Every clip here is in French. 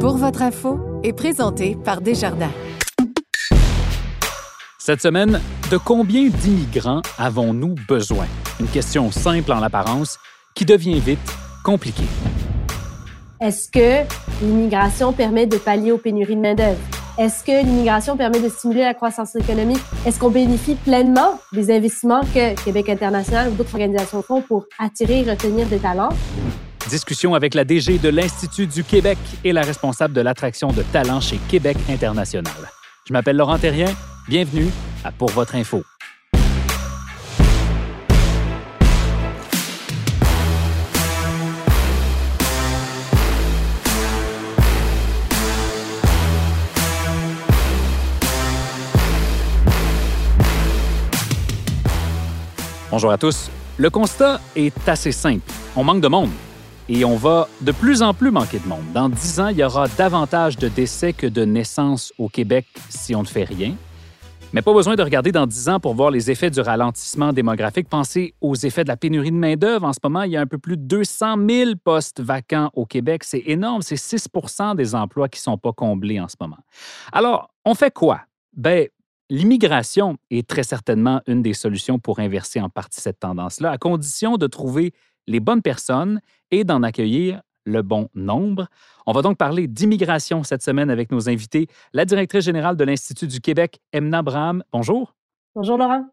Pour votre info est présenté par Desjardins. Cette semaine, de combien d'immigrants avons-nous besoin? Une question simple en apparence qui devient vite compliquée. Est-ce que l'immigration permet de pallier aux pénuries de main-d'œuvre? Est-ce que l'immigration permet de stimuler la croissance économique? Est-ce qu'on bénéficie pleinement des investissements que Québec international ou d'autres organisations font pour attirer et retenir des talents? Discussion avec la DG de l'Institut du Québec et la responsable de l'attraction de talents chez Québec international. Je m'appelle Laurent Terrien. Bienvenue à Pour votre info. Bonjour à tous. Le constat est assez simple. On manque de monde. Et on va de plus en plus manquer de monde. Dans dix ans, il y aura davantage de décès que de naissances au Québec si on ne fait rien. Mais pas besoin de regarder dans dix ans pour voir les effets du ralentissement démographique. Pensez aux effets de la pénurie de main-d'œuvre. En ce moment, il y a un peu plus de 200 000 postes vacants au Québec. C'est énorme. C'est 6% des emplois qui ne sont pas comblés en ce moment. Alors, on fait quoi? Ben, L'immigration est très certainement une des solutions pour inverser en partie cette tendance-là, à condition de trouver les bonnes personnes et d'en accueillir le bon nombre. On va donc parler d'immigration cette semaine avec nos invités, la directrice générale de l'Institut du Québec, Emna Braham. Bonjour. Bonjour Laurent.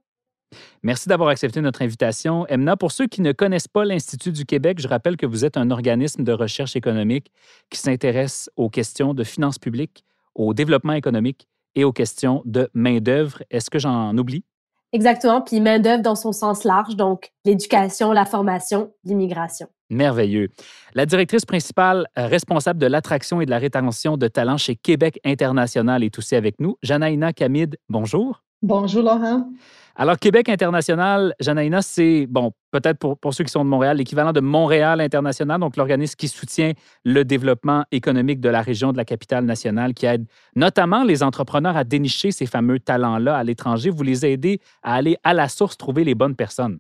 Merci d'avoir accepté notre invitation. Emna, pour ceux qui ne connaissent pas l'Institut du Québec, je rappelle que vous êtes un organisme de recherche économique qui s'intéresse aux questions de finances publiques, au développement économique et aux questions de main-d'œuvre. Est-ce que j'en oublie? Exactement. Puis main-d'œuvre dans son sens large, donc l'éducation, la formation, l'immigration. Merveilleux. La directrice principale euh, responsable de l'attraction et de la rétention de talents chez Québec International est aussi avec nous. Janaïna Kamid, bonjour. Bonjour Laurent. Alors, Québec International, Janaïna, c'est, bon, peut-être pour, pour, ceux qui sont de Montréal, l'équivalent de Montréal International, donc l'organisme qui soutient le développement économique de la région de la capitale nationale, qui aide notamment les entrepreneurs à dénicher ces fameux talents-là à l'étranger. Vous les aidez à aller à la source trouver les bonnes personnes.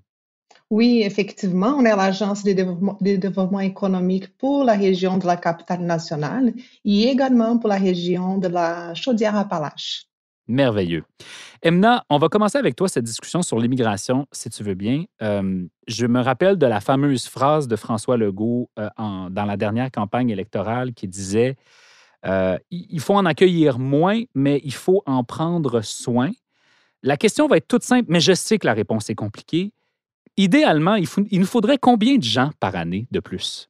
Oui, effectivement, on est l'Agence de développement, de développement, économique pour la région de la capitale nationale et également pour la région de la Chaudière-Appalaches. Merveilleux. Emna, on va commencer avec toi cette discussion sur l'immigration, si tu veux bien. Euh, je me rappelle de la fameuse phrase de François Legault euh, dans la dernière campagne électorale qui disait euh, Il faut en accueillir moins, mais il faut en prendre soin. La question va être toute simple, mais je sais que la réponse est compliquée. Idéalement, il, il nous faudrait combien de gens par année de plus?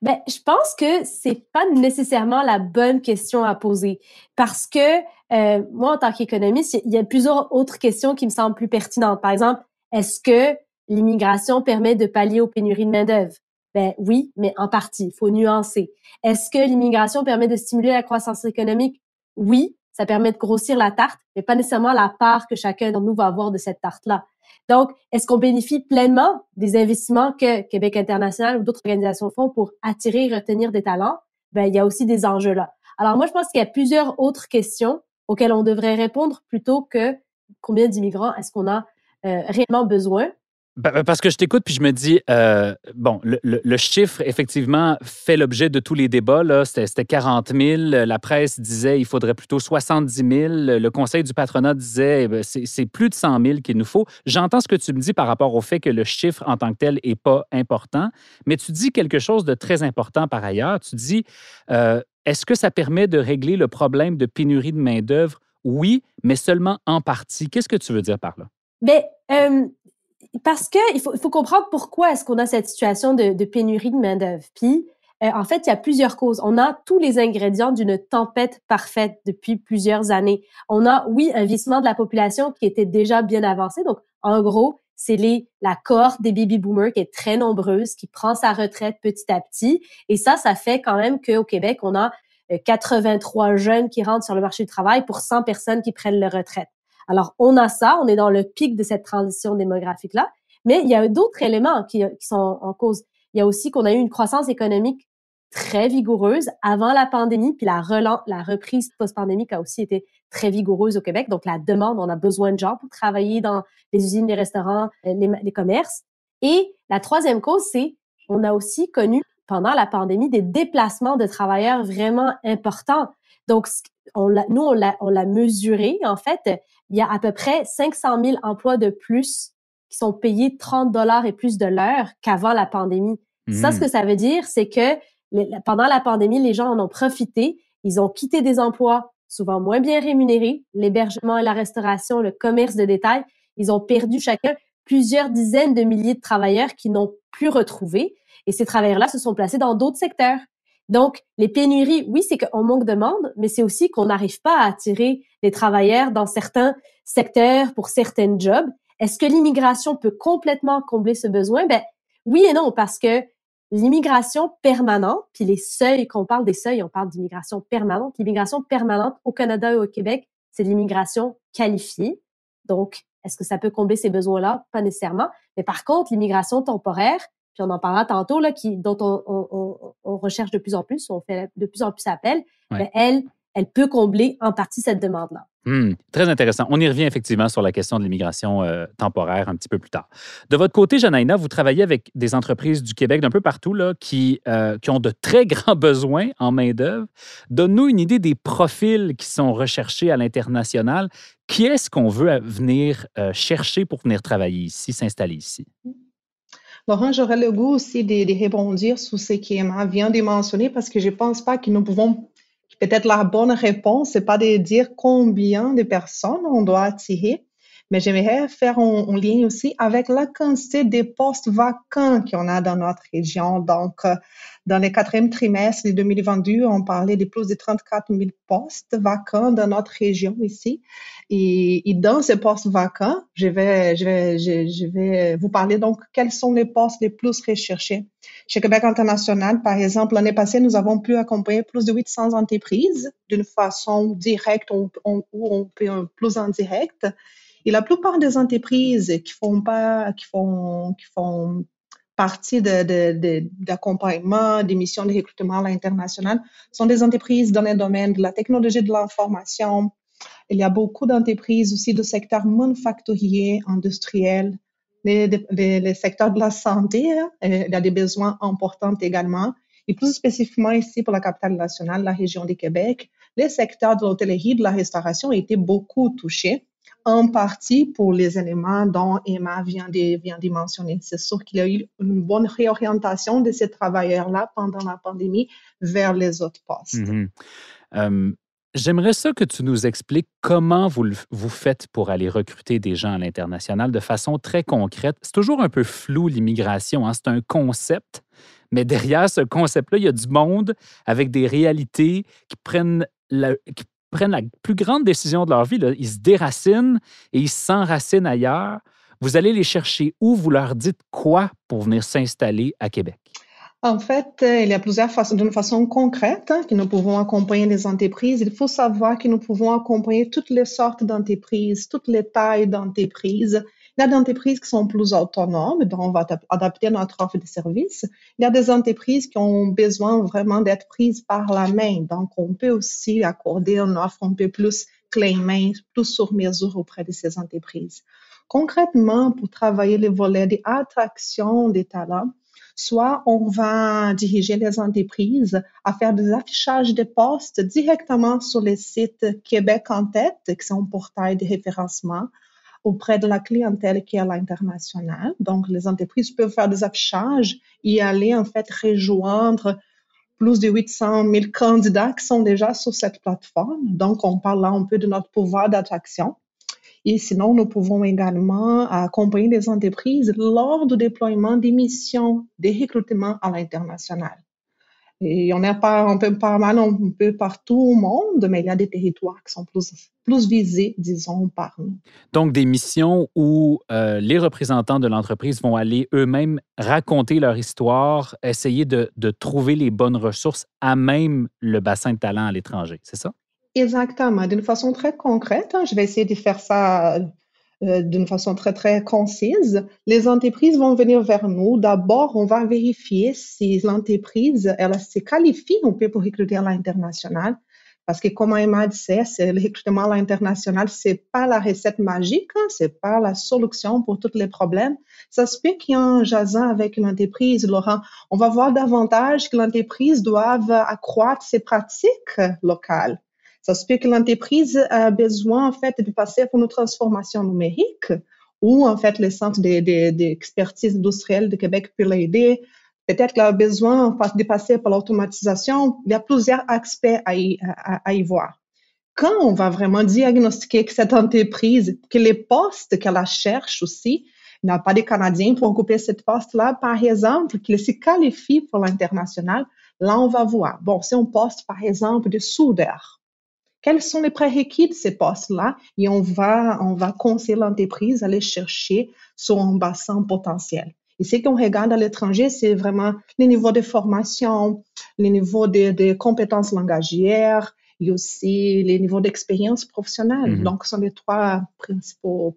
Ben, je pense que c'est pas nécessairement la bonne question à poser parce que euh, moi, en tant qu'économiste, il y a plusieurs autres questions qui me semblent plus pertinentes. Par exemple, est-ce que l'immigration permet de pallier aux pénuries de main-d'œuvre? Ben oui, mais en partie. Il faut nuancer. Est-ce que l'immigration permet de stimuler la croissance économique? Oui, ça permet de grossir la tarte, mais pas nécessairement la part que chacun d'entre nous va avoir de cette tarte-là. Donc, est-ce qu'on bénéficie pleinement des investissements que Québec international ou d'autres organisations font pour attirer et retenir des talents? Ben, il y a aussi des enjeux là. Alors, moi, je pense qu'il y a plusieurs autres questions auxquelles on devrait répondre plutôt que combien d'immigrants est-ce qu'on a euh, réellement besoin? Parce que je t'écoute puis je me dis, euh, bon, le, chiffre, effectivement, fait l'objet de tous les débats. C'était 40 000. La presse disait qu'il faudrait plutôt 70 000. Le conseil du patronat disait eh ben, c'est plus de 100 000 qu'il nous faut. J'entends ce que tu me dis par rapport au fait que le chiffre en tant que tel n'est pas important, mais tu dis quelque chose de très important par ailleurs. Tu dis, euh, est-ce que ça permet de régler le problème de pénurie de main-d'œuvre? Oui, mais seulement en partie. Qu'est-ce que tu veux dire par là? Bien, euh, parce que il faut, il faut comprendre pourquoi est-ce qu'on a cette situation de, de pénurie de main d'œuvre. Puis, euh, en fait, il y a plusieurs causes. On a tous les ingrédients d'une tempête parfaite depuis plusieurs années. On a, oui, un vieillissement de la population qui était déjà bien avancé. Donc, en gros, c'est les la cohorte des baby boomers qui est très nombreuse, qui prend sa retraite petit à petit. Et ça, ça fait quand même qu'au Québec, on a 83 jeunes qui rentrent sur le marché du travail pour 100 personnes qui prennent leur retraite. Alors, on a ça, on est dans le pic de cette transition démographique-là, mais il y a d'autres éléments qui, qui sont en cause. Il y a aussi qu'on a eu une croissance économique très vigoureuse avant la pandémie, puis la, relance, la reprise post-pandémique a aussi été très vigoureuse au Québec. Donc, la demande, on a besoin de gens pour travailler dans les usines, les restaurants, euh, les, les commerces. Et la troisième cause, c'est on a aussi connu pendant la pandémie des déplacements de travailleurs vraiment importants. Donc, on nous, on l'a mesuré. En fait, il y a à peu près 500 000 emplois de plus qui sont payés 30 dollars et plus de l'heure qu'avant la pandémie. Ça, ce mmh. que ça veut dire, c'est que pendant la pandémie, les gens en ont profité. Ils ont quitté des emplois souvent moins bien rémunérés, l'hébergement et la restauration, le commerce de détail. Ils ont perdu chacun plusieurs dizaines de milliers de travailleurs qui n'ont plus retrouvé. Et ces travailleurs-là se sont placés dans d'autres secteurs. Donc, les pénuries, oui, c'est qu'on manque de demande, mais c'est aussi qu'on n'arrive pas à attirer les travailleurs dans certains secteurs pour certains jobs. Est-ce que l'immigration peut complètement combler ce besoin? Ben, oui et non, parce que l'immigration permanente, puis les seuils, qu'on parle des seuils, on parle d'immigration permanente. L'immigration permanente au Canada et au Québec, c'est l'immigration qualifiée. Donc, est-ce que ça peut combler ces besoins-là? Pas nécessairement. Mais par contre, l'immigration temporaire, puis on en parlera tantôt, là, qui, dont on, recherche de plus en plus, on fait de plus en plus appel, elle, elle peut combler en partie cette demande-là. Hmm, très intéressant. On y revient effectivement sur la question de l'immigration euh, temporaire un petit peu plus tard. De votre côté, Janaïna, vous travaillez avec des entreprises du Québec d'un peu partout là, qui, euh, qui ont de très grands besoins en main-d'œuvre. Donne-nous une idée des profils qui sont recherchés à l'international. Qui est-ce qu'on veut venir euh, chercher pour venir travailler ici, s'installer ici? Laurent, j'aurais le goût aussi de, de rebondir sur ce qu'Emma vient de mentionner parce que je ne pense pas que nous pouvons Peut-être la bonne réponse, c'est pas de dire combien de personnes on doit attirer, mais j'aimerais faire un, lien aussi avec la quantité de postes vacants qu'on a dans notre région. Donc, euh, dans le quatrième trimestre de 2022, on parlait de plus de 34 000 postes vacants dans notre région ici. Et, dans ces postes vacants, je vais, vous parler donc quels sont les postes les plus recherchés. Chez Québec International, par exemple, l'année passée, nous avons pu accompagner plus de 800 entreprises d'une façon directe ou, ou, plus en direct. Et la plupart des entreprises qui font partie d'accompagnement, de, de, des missions de recrutement à l'international sont des entreprises dans le domaine de la technologie de l'information. Il y a beaucoup d'entreprises aussi du secteur manufacturier, industriel, les, les, les, secteurs de la santé. Hein, il y a des besoins importants également. Et plus spécifiquement ici pour la capitale nationale, la région du Québec, les secteurs de l'hôtellerie, de la restauration ont été beaucoup touchés en partie pour les éléments dont Emma vient de, mentionner. C'est sûr qu'il y a eu une bonne réorientation de ces travailleurs-là pendant la pandémie vers les autres postes. Mm-hmm. Euh, j'aimerais ça que tu nous expliques comment vous, vous faites pour aller recruter des gens à l'international de façon très concrète. C'est toujours un peu flou, l'immigration. Hein? C'est un concept, mais derrière ce concept-là, il y a du monde avec des réalités qui prennent, la, prennent la plus grande décision de leur vie. Ils se déracinent et ils s'enracinent ailleurs. Vous allez les chercher où? Vous leur dites quoi pour venir s'installer à Québec? En fait, euh, il y a plusieurs façons, d'une façon concrète, hein, que nous pouvons accompagner les entreprises. Il faut savoir que nous pouvons accompagner toutes les sortes d'entreprises, toutes les tailles d'entreprises. Il y a des entreprises qui sont plus autonomes, donc on va adapter notre offre de services. Il y a des entreprises qui ont besoin vraiment d'être prises par la main, donc on peut aussi accorder une offre un peu plus clé main, plus sur mesure auprès de ces entreprises. Concrètement, pour travailler les volets d'attraction des talents, soit on va diriger les entreprises à faire des affichages de postes directement sur les sites Québec en tête, qui sont un portail de référencement, auprès de la clientèle qui est à l'international. Donc, les entreprises peuvent faire des affichages et aller en fait rejoindre plus de 800 000 candidats qui sont déjà sur cette plateforme. Donc, on parle là un peu de notre pouvoir d'attraction. Et sinon, nous pouvons également accompagner les entreprises lors du déploiement des missions de recrutement à l'international. Et en a pas un peu pas mal un peu partout au monde, mais il y a des territoires qui sont plus, plus visés, disons, par nous. Donc, des missions où euh, les représentants de l'entreprise vont aller eux-mêmes raconter leur histoire, essayer de, de trouver les bonnes ressources à même le bassin de talent à l'étranger, c'est ça? Exactement, d'une façon très concrète. Hein, je vais essayer de faire ça euh, d'une façon très, très concise. Les entreprises vont venir vers nous. D'abord, on va vérifier si l'entreprise, elle se qualifie un peu pour recruter à l'international. Parce que comme Emma disait, le recrutement à l'international, c'est pas la recette magique, hein, c'est pas la solution pour tous les problèmes. Ça se peut qu'en jasant avec une entreprise, Laurent, on va voir davantage que l'entreprise doive accroître ses pratiques locales. Ça se peut que l'entreprise a besoin, en fait, de passer pour une transformation numérique ou, en fait, le Centre d'expertise industrielle de Québec peut l'aider. Peut-être qu'elle a besoin de passer par l'automatisation. Il y a plusieurs aspects à y, voir. Quand on va vraiment diagnostiquer que cette entreprise, que les postes qu'elle cherche aussi, n'a pas de Canadiens pour occuper ce poste-là, par exemple, qu'il se qualifie pour l'international, là, on va voir. Bon, c'est un poste, par exemple, de soudeur quels sont les prérequis de ces postes-là? Et on va, on va conseiller l'entreprise à aller chercher son bassin potentiel. Et ce qu'on regarde à l'étranger, c'est vraiment les niveaux de formation, les niveaux de, compétences langagières et aussi les niveaux d'expérience professionnelle. Mm-hmm. Donc, ce sont les trois principaux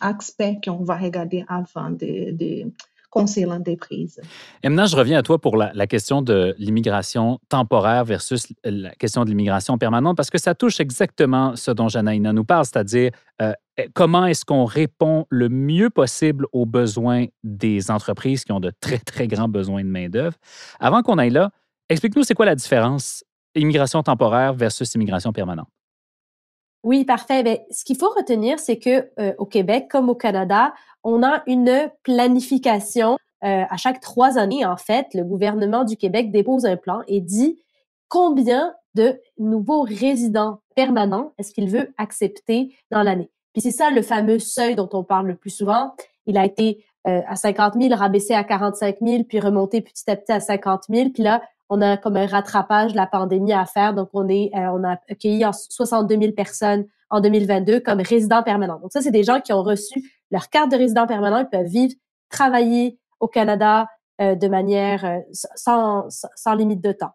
aspects qu'on va regarder avant de, de conseiller l'entreprise. Emna, je reviens à toi pour la, question de l'immigration temporaire versus la question de l'immigration permanente, parce que ça touche exactement ce dont Janaïna nous parle, c'est-à-dire euh, eh, comment est-ce qu'on répond le mieux possible aux besoins des entreprises qui ont de très, très grands besoins de main-d'œuvre? Avant qu'on aille là, explique-nous c'est quoi la différence immigration temporaire versus immigration permanente. Oui, parfait. Bien, ce qu'il faut retenir, c'est que euh, au Québec comme au Canada, on a une planification euh, à chaque trois années. En fait, le gouvernement du Québec dépose un plan et dit combien de nouveaux résidents permanents est-ce qu'il veut accepter dans l'année. Puis c'est ça le fameux seuil dont on parle le plus souvent. Il a été euh, à 50 000, rabaissé à 45 000, puis remonté petit à petit à 50 000. Puis là, on a comme un rattrapage de la pandémie à faire. Donc, on euh, a accueilli 62 000 personnes en 2022 comme résidents permanents. Donc, ça, c'est des gens qui ont reçu leur carte de résident permanent. Ils peuvent vivre, travailler au Canada euh, de manière euh, sans, sans, limite de temps.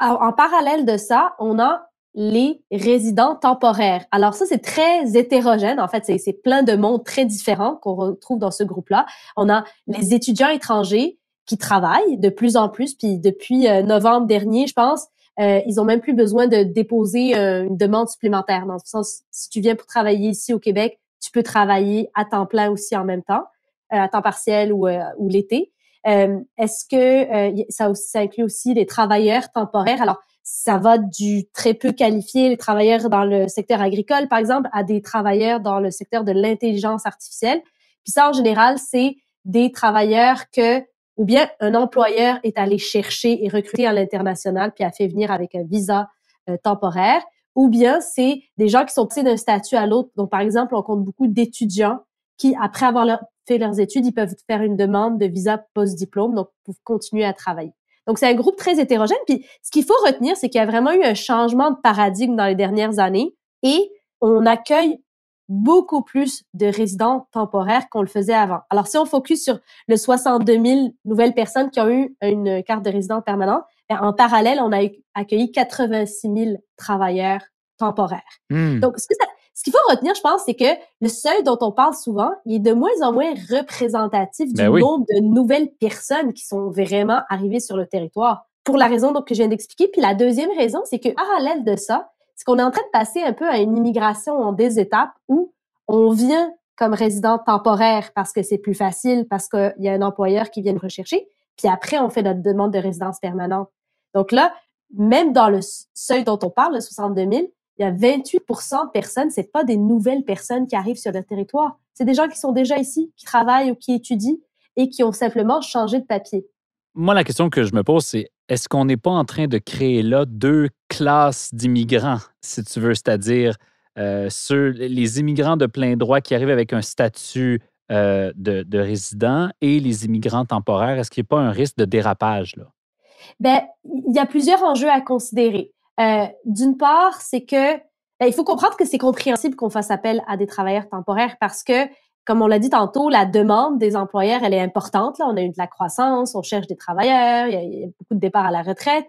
En, parallèle de ça, on a les résidents temporaires. Alors ça, c'est très hétérogène. En fait, c'est plein de mondes très différents qu'on retrouve dans ce groupe-là. On a les étudiants étrangers qui travaillent de plus en plus. Puis depuis euh, novembre dernier, je pense, euh, ils ont même plus besoin de déposer euh, une demande supplémentaire. Dans le sens, si tu viens pour travailler ici au Québec, tu peux travailler à temps plein aussi en même temps, à temps partiel ou, ou l'été. Est-ce que ça, aussi, ça inclut aussi les travailleurs temporaires? Alors, ça va du très peu qualifié, les travailleurs dans le secteur agricole, par exemple, à des travailleurs dans le secteur de l'intelligence artificielle. Puis ça, en général, c'est des travailleurs que ou bien un employeur est allé chercher et recruter à l'international puis a fait venir avec un visa euh, temporaire, ou bien c'est des gens qui sont passés d'un statut à l'autre. Donc, par exemple, on compte beaucoup d'étudiants qui, après avoir fait leurs études, ils peuvent faire une demande de visa post-diplôme, donc pour continuer à travailler. Donc, c'est un groupe très hétérogène. Puis, ce qu'il faut retenir, c'est qu'il y a vraiment eu un changement de paradigme dans les dernières années et on accueille beaucoup plus de résidents temporaires qu'on le faisait avant. Alors, si on focus sur le 62 000 nouvelles personnes qui ont eu une carte de résident permanent, ben, en parallèle, on a accueilli 86 000 travailleurs temporaires. Hmm. Donc, ce, qu'il faut retenir, je pense, c'est que le seuil dont on parle souvent, il est de moins en moins représentatif du ben nombre de nouvelles personnes qui sont vraiment arrivées sur le territoire. Pour la raison donc, que je viens d'expliquer. Puis la deuxième raison, c'est que parallèle de ça, c'est qu'on est en train de passer un peu à une immigration en des étapes où on vient comme résident temporaire parce que c'est plus facile, parce qu'il y a un employeur qui vient nous rechercher, puis après, on fait notre demande de résidence permanente. Donc là, même dans le seuil dont on parle, le 62 000, il y a 28% de personnes, c'est pas des nouvelles personnes qui arrivent sur le territoire. C'est des gens qui sont déjà ici, qui travaillent ou qui étudient et qui ont simplement changé de papier. Moi, la question que je me pose, c'est est-ce qu'on n'est pas en train de créer là deux classes d'immigrants, si tu veux, c'est-à-dire euh, les immigrants de plein droit qui arrivent avec un statut euh, de, résident et les immigrants temporaires? Est-ce qu'il n'y a pas un risque de dérapage là? Ben, il y a plusieurs enjeux à considérer. Euh, D'une part, c'est que ben, il faut comprendre que c'est compréhensible qu'on fasse appel à des travailleurs temporaires parce que, comme on l'a dit tantôt, la demande des employeurs, elle est importante. Là, on a eu de la croissance, on cherche des travailleurs, il y a, beaucoup de départs à la retraite.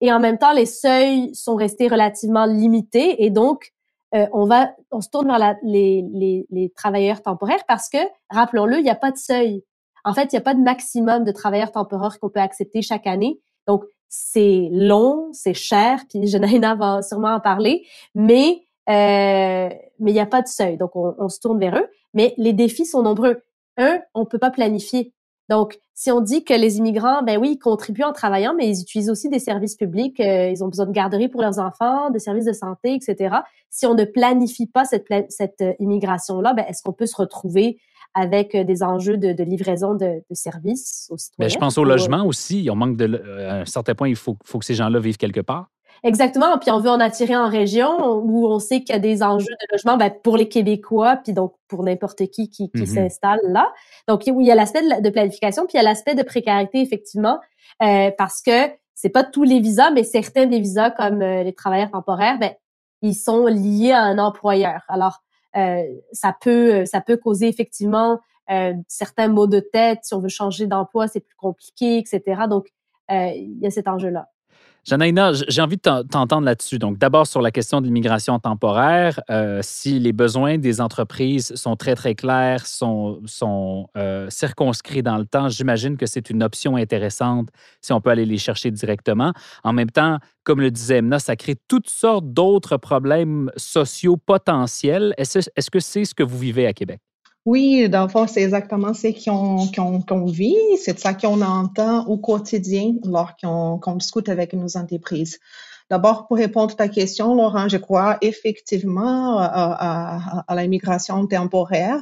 Et en même temps, les seuils sont restés relativement limités et donc, euh, on va, on se tourne vers la, les, les, les, travailleurs temporaires parce que, rappelons-le, il n'y a pas de seuil. En fait, il n'y a pas de maximum de travailleurs temporaires qu'on peut accepter chaque année. Donc, c'est long, c'est cher, puis Jenaïna va sûrement en parler, mais euh, mais il n'y a pas de seuil, donc on, on, se tourne vers eux. Mais les défis sont nombreux. Un, on peut pas planifier. Donc, si on dit que les immigrants, ben oui, ils contribuent en travaillant, mais ils utilisent aussi des services publics, euh, ils ont besoin de garderie pour leurs enfants, de services de santé, etc. Si on ne planifie pas cette, cette euh, immigration-là, ben, est-ce qu'on peut se retrouver avec euh, des enjeux de, livraison de, services aux citoyens. Mais je pense au logement aussi. On manque de, à un certain point, il faut, faut que ces gens-là vivent quelque part. Exactement. Puis on veut en attirer en région où on sait qu'il y a des enjeux de logement ben, pour les Québécois, puis donc pour n'importe qui qui, qui mm-hmm. s'installe là. Donc il y a l'aspect de, planification, puis il y a l'aspect de précarité effectivement, euh, parce que c'est pas tous les visas, mais certains des visas comme euh, les travailleurs temporaires, ben ils sont liés à un employeur. Alors euh, ça peut ça peut causer effectivement euh, certains maux de tête. Si on veut changer d'emploi, c'est plus compliqué, etc. Donc euh, il y a cet enjeu-là. Janaïna, j'ai envie de t'entendre là-dessus. Donc, d'abord sur la question de l'immigration temporaire, euh, si les besoins des entreprises sont très, très clairs, sont, sont euh, circonscrits dans le temps, j'imagine que c'est une option intéressante si on peut aller les chercher directement. En même temps, comme le disait Emna, ça crée toutes sortes d'autres problèmes sociaux potentiels. Est-ce que c'est ce que vous vivez à Québec? Oui, dans le fond, c'est exactement ce qu'on vit, c'est ça qu'on entend au quotidien lorsqu'on discute avec nos entreprises. D'abord, pour répondre à ta question, Laurent, je crois effectivement à, à, à l'immigration temporaire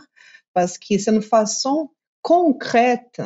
parce que c'est une façon concrète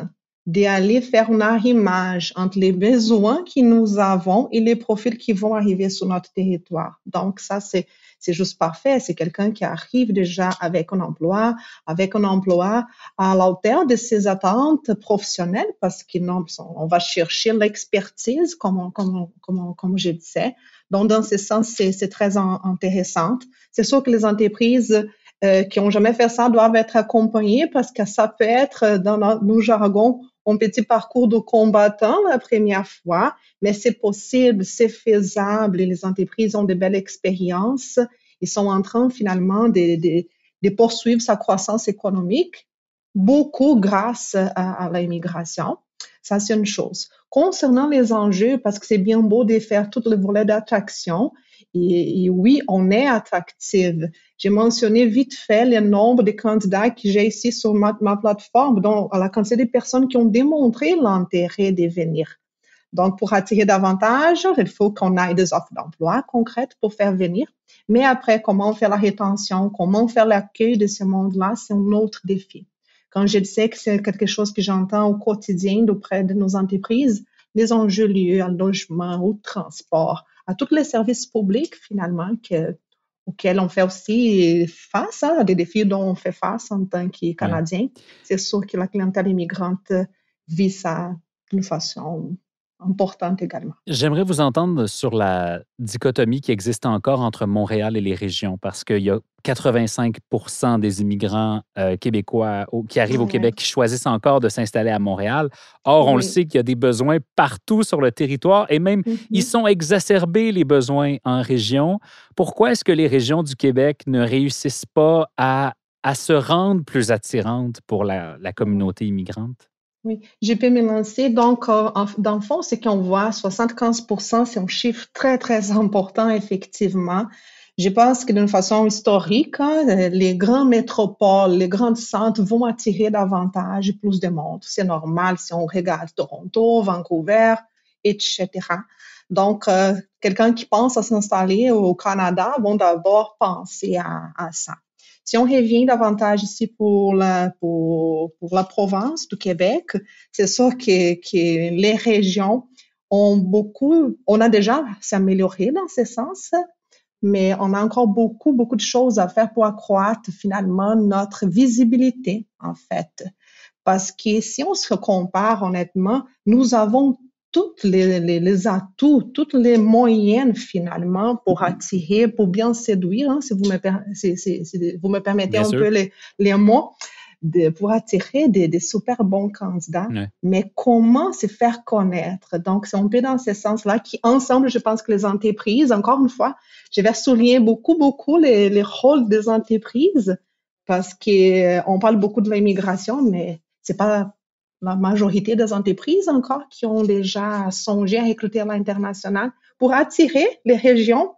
d'aller faire un arrimage entre les besoins que nous avons et les profils qui vont arriver sur notre territoire. Donc, ça, c'est c'est juste parfait. C'est quelqu'un qui arrive déjà avec un emploi, avec un emploi à la de ses attentes professionnelles parce qu'on va chercher l'expertise, comme, comme, comme, comme je disais. Donc, dans ce sens, c'est très intéressant. C'est sûr que les entreprises euh, qui ont jamais fait ça doivent être accompagnées parce que ça peut être, dans nos jargons, un petit parcours de combattant la première fois, mais c'est possible, c'est faisable et les entreprises ont de belles expériences. Ils sont en train finalement de, de, de poursuivre sa croissance économique, beaucoup grâce à, à l'immigration. Ça, c'est une chose. Concernant les enjeux, parce que c'est bien beau de faire tout le volet d'attraction, et, oui, on est attractive. J'ai mentionné vite fait le nombre de candidats que j'ai ici sur ma, plateforme, donc la quantité de personnes qui ont démontré l'intérêt de venir. Donc, pour attirer davantage, il faut qu'on ait des offres d'emploi concrètes pour faire venir. Mais après, comment faire la rétention, comment faire l'accueil de ce monde-là, c'est un autre défi. Quand je disais que c'est quelque chose que j'entends au quotidien auprès de nos entreprises, les enjeux liés au logement, au transport, à tous les services publics finalement que, auxquels on fait aussi face, hein, à des défis dont on fait face en tant que Canadien. C'est sûr que la clientèle immigrante vit ça d'une façon importante également. J'aimerais vous entendre sur la dichotomie qui existe encore entre Montréal et les régions, parce qu'il y a 85% des immigrants euh, québécois qui arrivent au Québec qui choisissent encore de s'installer à Montréal. Or, on le sait qu'il y a des besoins partout sur le territoire et même ils mm-hmm. sont exacerbés, les besoins en région. Pourquoi est-ce que les régions du Québec ne réussissent pas à, à se rendre plus attirantes pour la, la communauté immigrante? Oui, je peux me lancer. Donc, euh, dans le fond, ce qu'on voit, 75 c'est un chiffre très, très important, effectivement. Je pense que d'une façon historique, hein, les grandes métropoles, les grands centres vont attirer davantage plus de monde. C'est normal si on regarde Toronto, Vancouver, etc. Donc, euh, quelqu'un qui pense à s'installer au Canada vont d'abord penser à ça. Si on revient davantage ici pour la, pour, pour la province du Québec, c'est sûr que, que les régions ont beaucoup, on a déjà s'amélioré dans ce sens, mais on a encore beaucoup, beaucoup de choses à faire pour accroître finalement notre visibilité, en fait. Parce que si on se compare honnêtement, nous avons tous les, les, atouts, tous les moyens finalement pour mm-hmm. attirer, pour bien séduire, hein, si, vous me, si, vous me permettez un peu les, les mots, de, pour attirer des, des super bons candidats. Mais comment se faire connaître? Donc, c'est un peu dans ce sens-là qui, ensemble, je pense que les entreprises, encore une fois, je vais souligner beaucoup, beaucoup les, les rôles des entreprises parce qu'on parle beaucoup de l'immigration, mais c'est pas la majorité des entreprises encore qui ont déjà songé à recruter à l'international pour attirer les régions.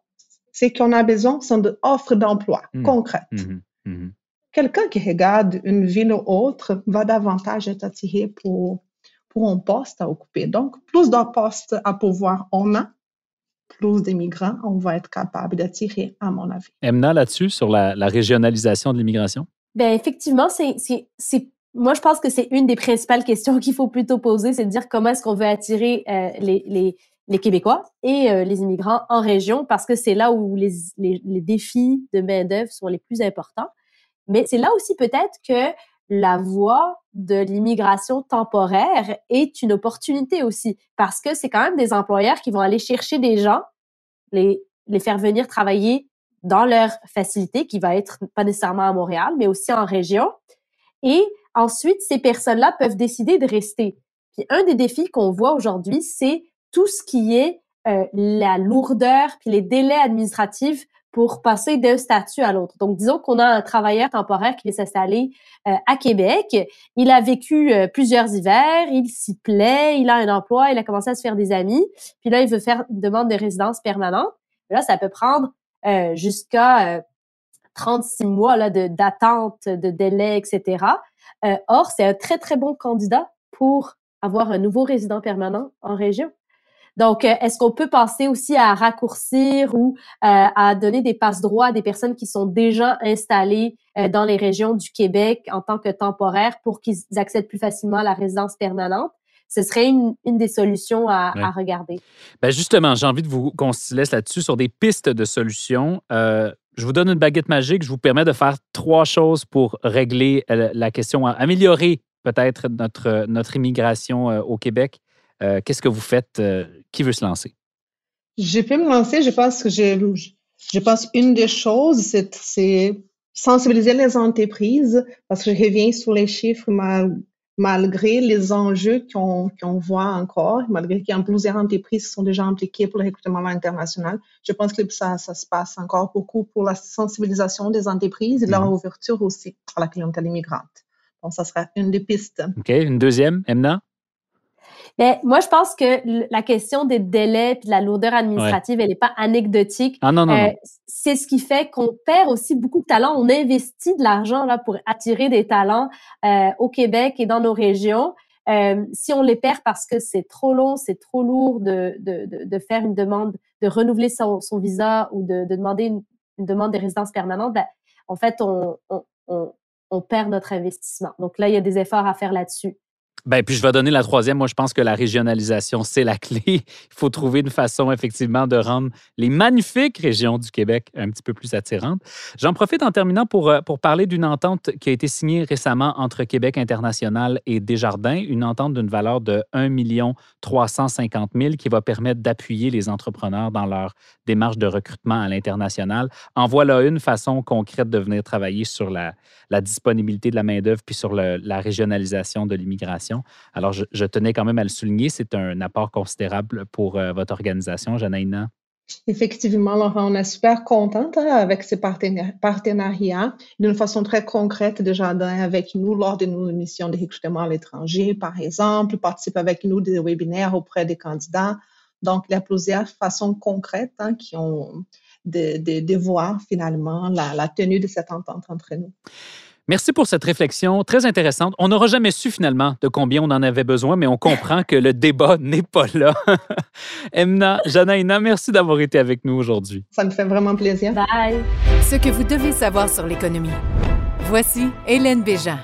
Ce qu'on a besoin sont d'offres d'emploi mmh. concrètes. Mmh. Mmh. Quelqu'un qui regarde une ville ou autre va davantage être attiré pour, pour un poste à occuper. Donc, plus de postes à pouvoir on a, plus d'immigrants on va être capable d'attirer, à mon avis. Emna, là-dessus, sur la, la régionalisation de l'immigration? Bien, effectivement, c'est moi, je pense que c'est une des principales questions qu'il faut plutôt poser, c'est de dire comment est-ce qu'on veut attirer euh, les, les, les, Québécois et euh, les immigrants en région, parce que c'est là où les, les, les défis de main-d'œuvre sont les plus importants. Mais c'est là aussi peut-être que la voie de l'immigration temporaire est une opportunité aussi, parce que c'est quand même des employeurs qui vont aller chercher des gens, les, les faire venir travailler dans leur facilité, qui va être pas nécessairement à Montréal, mais aussi en région. Et Ensuite, ces personnes-là peuvent décider de rester. Puis un des défis qu'on voit aujourd'hui, c'est tout ce qui est euh, la lourdeur puis les délais administratifs pour passer d'un statut à l'autre. Donc, disons qu'on a un travailleur temporaire qui est installé euh, à Québec. Il a vécu euh, plusieurs hivers, il s'y plaît, il a un emploi, il a commencé à se faire des amis. Puis là, il veut faire une demande de résidence permanente. Là, ça peut prendre jusqu'à 36 mois là, d'attente, de, délai, etc. Euh, or, c'est un très, très bon candidat pour avoir un nouveau résident permanent en région. Donc, euh, est-ce qu'on peut penser aussi à raccourcir ou euh, à donner des passe-droits à des personnes qui sont déjà installées dans les régions du Québec en tant que temporaires pour qu'ils accèdent plus facilement à la résidence permanente? Ce serait une, des solutions à, regarder. Ben justement, j'ai envie de vous qu'on se laisse là-dessus sur des pistes de solutions. Je vous donne une baguette magique. Je vous permets de faire trois choses pour régler euh, la question, améliorer peut-être notre, notre immigration euh, au Québec. Euh, qu'est-ce que vous faites? Qui veut se lancer? Je peux me lancer. Je pense que je, je pense une des choses, c'est sensibiliser les entreprises parce que je reviens sur les chiffres malgré les enjeux qu'on voit encore, malgré qu'il y a plusieurs entreprises qui sont déjà impliquées pour le recrutement international, je pense que ça, ça se passe encore beaucoup pour la sensibilisation des entreprises et leur mhm. ouverture aussi à la clientèle immigrante. Donc, ça sera une des pistes. OK. Une deuxième, Emna? Mais moi, je pense que la question des délais et de la lourdeur administrative, elle n'est pas anecdotique. Ah non, non, euh, C'est ce qui fait qu'on perd aussi beaucoup de talents. On investit de l'argent là pour attirer des talents euh, au Québec et dans nos régions. Euh, si on les perd parce que c'est trop long, c'est trop lourd de, de, de, faire une demande, de renouveler son, son visa ou de, demander une, demande de résidence permanente, ben, en fait, on, on, on, on perd notre investissement. Donc là, il y a des efforts à faire là-dessus. Ben, puis je vais donner la troisième. Moi, je pense que la régionalisation, c'est la clé. Il faut trouver une façon, effectivement, de rendre les magnifiques régions du Québec un petit peu plus attirantes. J'en profite en terminant pour, euh, pour parler d'une entente qui a été signée récemment entre Québec International et Desjardins, une entente d'une valeur de 1 350 000 qui va permettre d'appuyer les entrepreneurs dans leur démarche de recrutement à l'international. En voilà une façon concrète de venir travailler sur la, la disponibilité de la main-d'œuvre puis sur la régionalisation de l'immigration. Alors, je, tenais quand même à le souligner. C'est un apport considérable pour euh, votre organisation, Janaïna. Effectivement, Laurent, on est super contente hein, avec ces partenariats. D'une façon très concrète, Desjardins avec nous lors de nos missions de recrutement à l'étranger, par exemple, participe avec nous des webinaires auprès des candidats. Donc, il y a plusieurs façons concrètes hein, qui ont de, voir finalement la tenue de cette entente entre nous. Merci pour cette réflexion très intéressante. On n'aura jamais su finalement de combien on en avait besoin, mais on comprend que le débat n'est pas là. Emna, Janaïna, merci d'avoir été avec nous aujourd'hui. Ça me fait vraiment plaisir. Bye. Ce que vous devez savoir sur l'économie. Voici Hélène Béjean.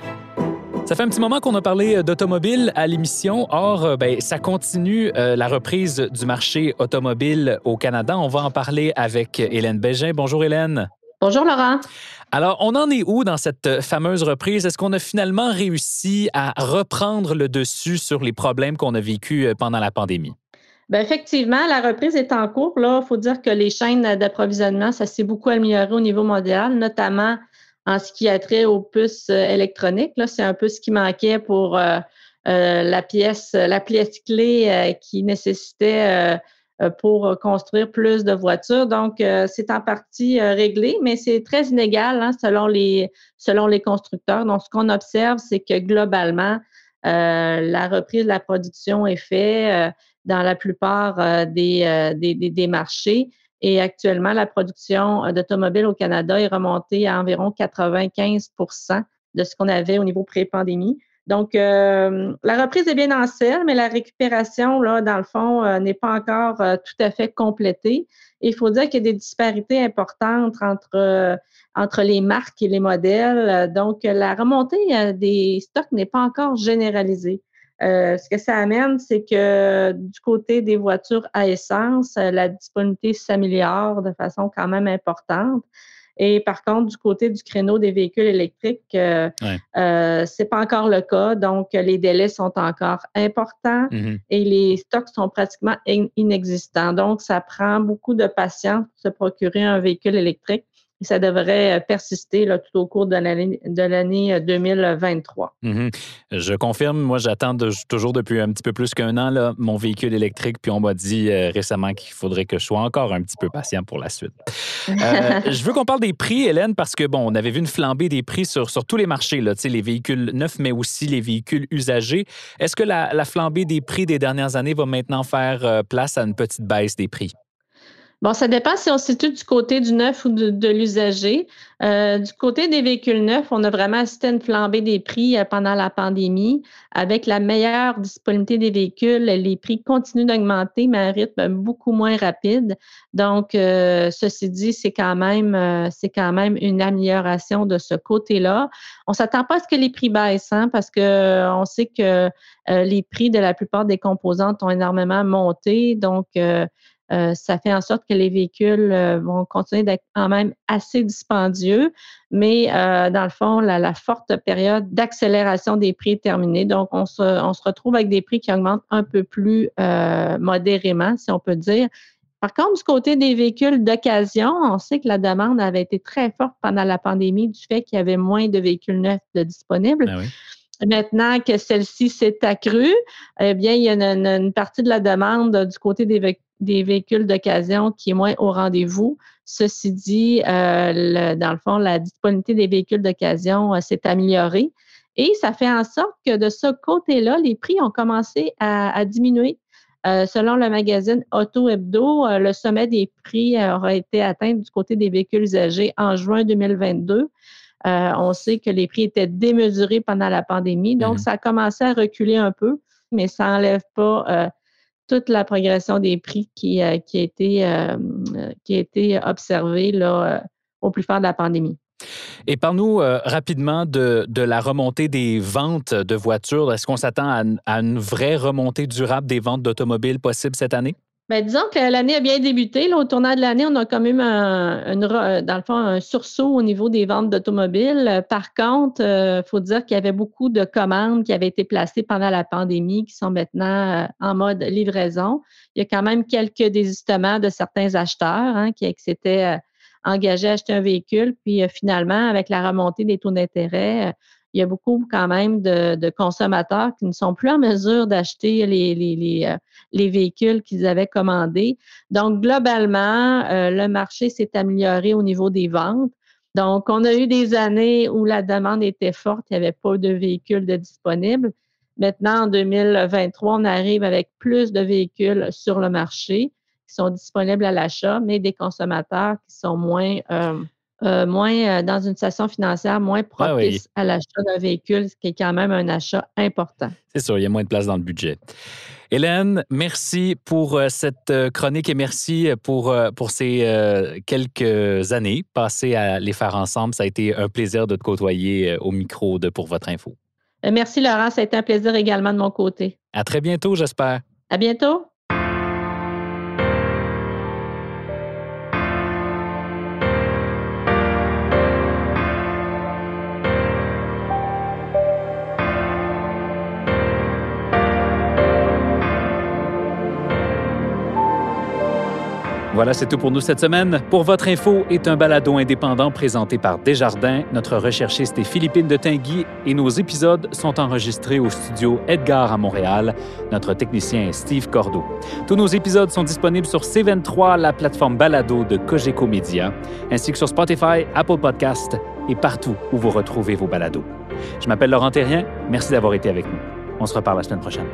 Ça fait un petit moment qu'on a parlé euh, d'automobile à l'émission. Or, euh, ben, ça continue euh, la reprise du marché automobile au Canada. On va en parler avec Hélène Bégin. Bonjour Hélène. Bonjour Laurent. Alors, on en est où dans cette fameuse reprise? Est-ce qu'on a finalement réussi à reprendre le dessus sur les problèmes qu'on a vécus euh, pendant la pandémie? Bien, effectivement, la reprise est en cours. Là, il faut dire que les chaînes d'approvisionnement, ça s'est beaucoup amélioré au niveau mondial, notamment en ce qui a trait aux puces euh, électroniques. Là, c'est un peu ce qui manquait pour euh, euh, la pièce, la pièce clé qui nécessitait pour construire plus de voitures. Donc, c'est en partie réglé, mais c'est très inégal hein, selon les selon les constructeurs. Donc, ce qu'on observe, c'est que globalement, la reprise de la production est faite dans la plupart des, des, des marchés. Et actuellement, la production euh, d'automobiles au Canada est remontée à environ 95% de ce qu'on avait au niveau pré-pandémie. Donc, euh, la reprise est bien en selle, mais la récupération, là, dans le fond, euh, n'est pas encore tout à fait complétée. il faut dire qu'il y a des disparités importantes entre, entre les marques et les modèles. Donc, la remontée des stocks n'est pas encore généralisée. Euh, ce que ça amène, c'est que du côté des voitures à essence, euh, la disponibilité s'améliore de façon quand même importante. Et par contre, du côté du créneau des véhicules électriques, euh, euh c'est pas encore le cas. Donc, les délais sont encore importants mm-hmm. et les stocks sont pratiquement inexistants. Donc, ça prend beaucoup de patience pour se procurer un véhicule électrique ça devrait euh, persister là, tout au cours de l'année 2023. Euh, mhm. Je confirme, moi j'attends toujours depuis un petit peu plus qu'un an là, mon véhicule électrique, puis on m'a dit euh, récemment qu'il faudrait que je sois encore un petit peu patient pour la suite. je veux qu'on parle des prix, Hélène, parce que bon, on avait vu une flambée des prix sur, sur tous les marchés, là, les véhicules neufs, mais aussi les véhicules usagés. Est-ce que la, la, flambée des prix des dernières années va maintenant faire place à une petite baisse des prix? Bon, ça dépend si on se situe du côté du neuf ou de, l'usager. Euh, du côté des véhicules neufs, on a vraiment assisté à une flambée des prix euh, pendant la pandémie. Avec la meilleure disponibilité des véhicules, les prix continuent d'augmenter, mais à un rythme beaucoup moins rapide. Donc, euh, ceci dit, c'est quand même c'est quand même une amélioration de ce côté-là. On ne s'attend pas à ce que les prix baissent, hein, parce que on sait que les prix de la plupart des composantes ont énormément monté. Donc, euh, ça fait en sorte que les véhicules euh, vont continuer d'être quand même assez dispendieux, mais euh, dans le fond, la, forte période d'accélération des prix est terminée. Donc, on se, on se, retrouve avec des prix qui augmentent un peu plus modérément, si on peut dire. Par contre, du côté des véhicules d'occasion, on sait que la demande avait été très forte pendant la pandémie du fait qu'il y avait moins de véhicules neufs de disponibles. Ah Maintenant que celle-ci s'est accrue, eh bien, il y a une, partie de la demande du côté des, des véhicules d'occasion qui est moins au rendez-vous. Ceci dit, euh, dans le fond, la disponibilité des véhicules d'occasion euh, s'est améliorée et ça fait en sorte que de ce côté-là, les prix ont commencé à, diminuer. Euh, selon le magazine Auto Hebdo, le sommet des prix aura été atteint du côté des véhicules usagés en juin 2022. on sait que les prix étaient démesurés pendant la pandémie, donc mm-hmm. ça a commencé à reculer un peu, mais ça n'enlève pas toute la progression des prix qui, euh, qui, a, été, euh, qui a été observée là, euh, au plus fort de la pandémie. Et parle-nous rapidement de, de, la remontée des ventes de voitures. Est-ce qu'on s'attend à, une vraie remontée durable des ventes d'automobiles possible cette année? Bien, disons que l'année a bien débuté. Là, au tournant de l'année, on a quand même, un, dans le fond, un sursaut au niveau des ventes d'automobiles. Par contre, il euh, faut dire qu'il y avait beaucoup de commandes qui avaient été placées pendant la pandémie qui sont maintenant euh, en mode livraison. Il y a quand même quelques désistements de certains acheteurs hein, qui, s'étaient euh, engagés à acheter un véhicule. Puis finalement, avec la remontée des taux d'intérêt, il y a beaucoup quand même de, consommateurs qui ne sont plus en mesure d'acheter les, les, euh, véhicules qu'ils avaient commandés. Donc, globalement, euh, le marché s'est amélioré au niveau des ventes. Donc, on a eu des années où la demande était forte, il n'y avait pas de véhicules de disponibles. Maintenant, en 2023, on arrive avec plus de véhicules sur le marché qui sont disponibles à l'achat, mais des consommateurs qui sont moins euh, euh, moins euh, dans une situation financière moins ah propice à l'achat d'un véhicule, ce qui est quand même un achat important. C'est sûr, il y a moins de place dans le budget. Hélène, merci pour euh, cette chronique et merci pour, pour ces quelques années passées à les faire ensemble. Ça a été un plaisir de te côtoyer au micro de Pour votre info. Merci Laurent, ça a été un plaisir également de mon côté. À très bientôt, j'espère. À bientôt. Voilà, c'est tout pour nous cette semaine. Pour votre info est un balado indépendant présenté par Desjardins. Notre recherchiste est Philippine de Tinguy et nos épisodes sont enregistrés au studio Edgar à Montréal. Notre technicien est Steve Cordeau. Tous nos épisodes sont disponibles sur C23, la plateforme balado de Cogeco Media, ainsi que sur Spotify, Apple Podcast et partout où vous retrouvez vos balados. Je m'appelle Laurent Terrien. Merci d'avoir été avec nous. On se reparle la semaine prochaine.